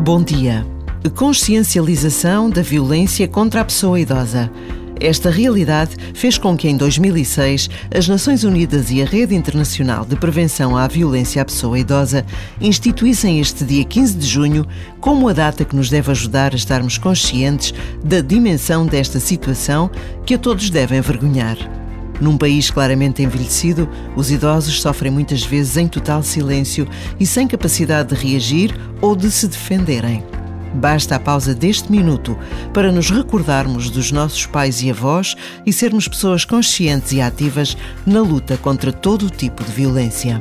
Bom dia. Consciencialização da violência contra a pessoa idosa. Esta realidade fez com que em 2006 as Nações Unidas e a Rede Internacional de Prevenção à Violência à Pessoa Idosa instituíssem este dia 15 de junho como a data que nos deve ajudar a estarmos conscientes da dimensão desta situação que a todos deve envergonhar. Num país claramente envelhecido, os idosos sofrem muitas vezes em total silêncio e sem capacidade de reagir ou de se defenderem. Basta a pausa deste minuto para nos recordarmos dos nossos pais e avós e sermos pessoas conscientes e ativas na luta contra todo o tipo de violência.